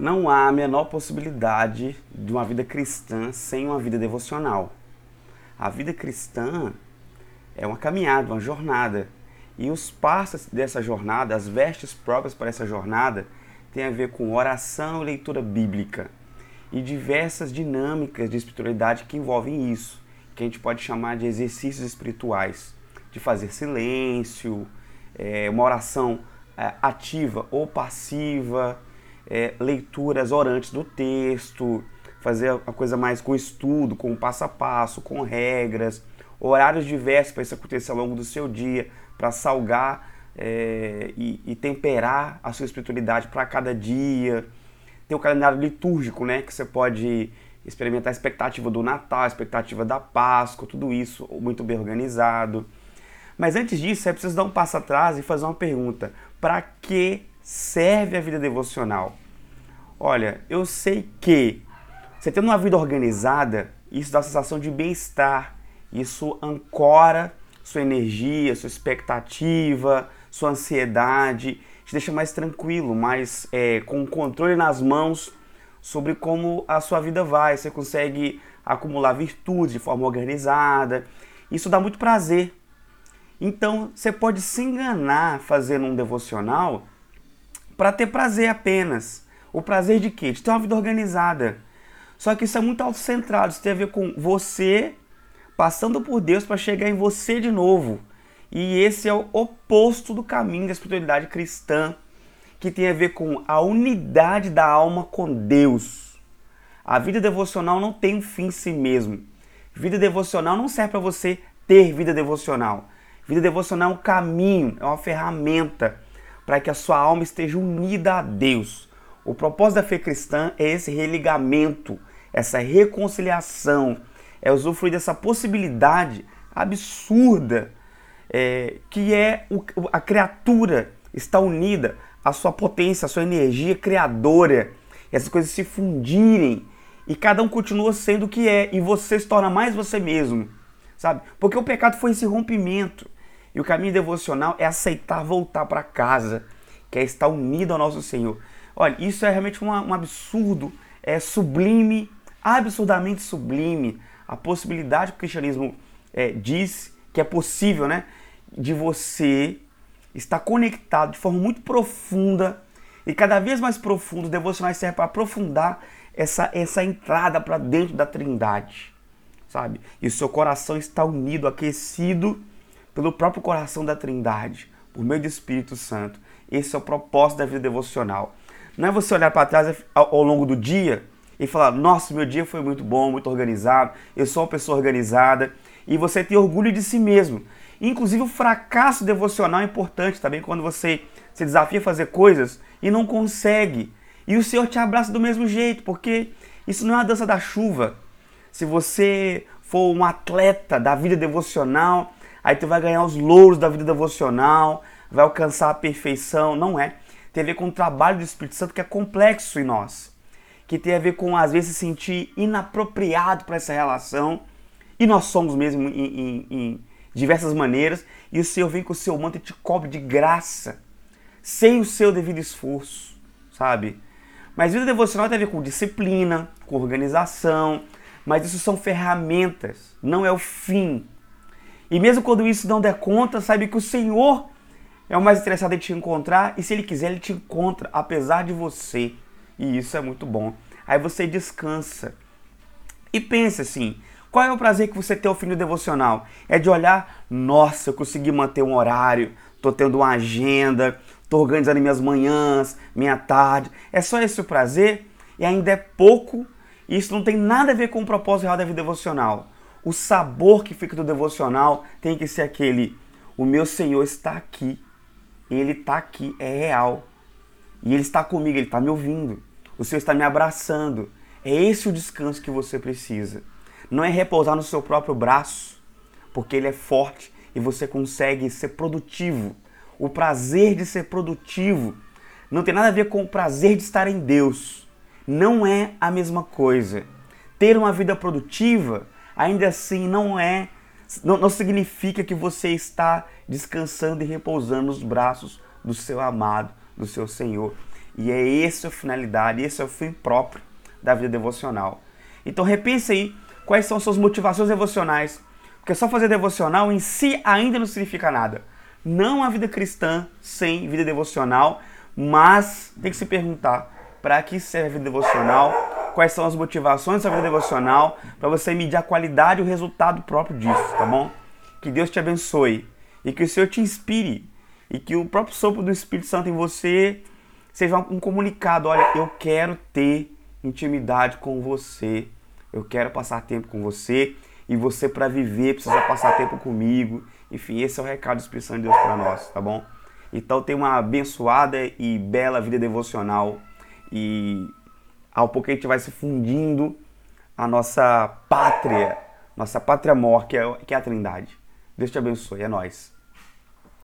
Não há a menor possibilidade de uma vida cristã sem uma vida devocional. A vida cristã é uma caminhada, uma jornada. E os passos dessa jornada, as vestes próprias para essa jornada, tem a ver com oração e leitura bíblica. E diversas dinâmicas de espiritualidade que envolvem isso, que a gente pode chamar de exercícios espirituais. De fazer silêncio, é, uma oração é, ativa ou passiva, é, leituras orantes do texto, fazer a coisa mais com estudo, com passo a passo, com regras, horários diversos para isso acontecer ao longo do seu dia, para salgar é, e, e, temperar a sua espiritualidade para cada dia. Tem o calendário litúrgico, né, que você pode experimentar a expectativa do Natal, a expectativa da Páscoa, tudo isso muito bem organizado. Mas antes disso, é preciso dar um passo atrás e fazer uma pergunta: para que serve a vida devocional? Olha, eu sei que você tendo uma vida organizada, isso dá sensação de bem-estar, isso ancora sua energia, sua expectativa, sua ansiedade, te deixa mais tranquilo, mais é, com controle nas mãos sobre como a sua vida vai. Você consegue acumular virtudes de forma organizada. Isso dá muito prazer. Então, você pode se enganar fazendo um devocional para ter prazer apenas. O prazer de quê? De ter uma vida organizada. Só que isso é muito autocentrado, isso tem a ver com você passando por Deus para chegar em você de novo. E esse é o oposto do caminho da espiritualidade cristã, que tem a ver com a unidade da alma com Deus. A vida devocional não tem um fim em si mesmo. Vida devocional não serve para você ter vida devocional. Vida devocional é um caminho, é uma ferramenta para que a sua alma esteja unida a Deus. O propósito da fé cristã é esse religamento, essa reconciliação, é usufruir dessa possibilidade absurda é, que é o, a criatura está unida à sua potência, à sua energia criadora, essas coisas se fundirem e cada um continua sendo o que é e você se torna mais você mesmo, sabe? Porque o pecado foi esse rompimento e o caminho devocional é aceitar voltar para casa, que é estar unido ao nosso Senhor. Olha, isso é realmente uma, um absurdo, é sublime, absurdamente sublime a possibilidade que o cristianismo é, diz que é possível, né? De você estar conectado de forma muito profunda e cada vez mais profundo, o devocionais serve para aprofundar essa, essa entrada para dentro da trindade, sabe? E o seu coração está unido, aquecido pelo próprio coração da trindade, por meio do Espírito Santo. Esse é o propósito da vida devocional. Não é você olhar para trás ao, longo do dia e falar: Nossa, meu dia foi muito bom, muito organizado, eu sou uma pessoa organizada. E você ter orgulho de si mesmo. Inclusive, o fracasso devocional é importante também quando você se desafia a fazer coisas e não consegue. E o Senhor te abraça do mesmo jeito, porque isso não é uma dança da chuva. Se você for um atleta da vida devocional, aí tu vai ganhar os louros da vida devocional, vai alcançar a perfeição. Não é. Tem a ver com o trabalho do Espírito Santo que é complexo em nós que tem a ver com às vezes se sentir inapropriado para essa relação. E nós somos mesmo em, em, em, diversas maneiras. E o Senhor vem com o seu manto e te cobre de graça, sem o seu devido esforço, sabe? Mas vida devocional tem a ver com disciplina, com organização, mas isso são ferramentas, não é o fim. E mesmo quando isso não der conta, sabe que o Senhor é o mais interessado em te encontrar e se Ele quiser, Ele te encontra, apesar de você. E isso é muito bom. Aí você descansa. E pensa assim: qual é o prazer que você tem ao fim do devocional? É de olhar, nossa, eu consegui manter um horário, tô tendo uma agenda, tô organizando minhas manhãs, minha tarde. É só esse o prazer? E ainda é pouco. Isso não tem nada a ver com o propósito real da vida devocional. O sabor que fica do devocional tem que ser aquele: o meu Senhor está aqui. Ele está aqui, é real. E Ele está comigo, Ele está me ouvindo. O Senhor está me abraçando. É esse o descanso que você precisa. Não é repousar no seu próprio braço, porque ele é forte e você consegue ser produtivo. O prazer de ser produtivo não tem nada a ver com o prazer de estar em Deus. Não é a mesma coisa. Ter uma vida produtiva, ainda assim, não é não, não, significa que você está descansando e repousando nos braços do seu amado, do seu Senhor. E é essa a finalidade, esse é o fim próprio da vida devocional. Então repense aí quais são suas motivações devocionais. Porque só fazer devocional em si ainda não significa nada. Não há vida cristã sem vida devocional, mas tem que se perguntar para que serve a vida devocional, quais são as motivações da vida devocional, para você medir a qualidade e o resultado próprio disso, tá bom? Que Deus te abençoe e que o Senhor te inspire e que o próprio sopro do Espírito Santo em você seja um comunicado, olha, eu quero ter intimidade com você, eu quero passar tempo com você e você para viver precisa passar tempo comigo. Enfim, esse é o recado do Espírito Santo de Deus para nós, tá bom? Então tenha uma abençoada e bela vida devocional e ao pouco a gente vai se fundindo a nossa pátria, nossa pátria mor, que é, que é a Trindade. Deus te abençoe, é nós.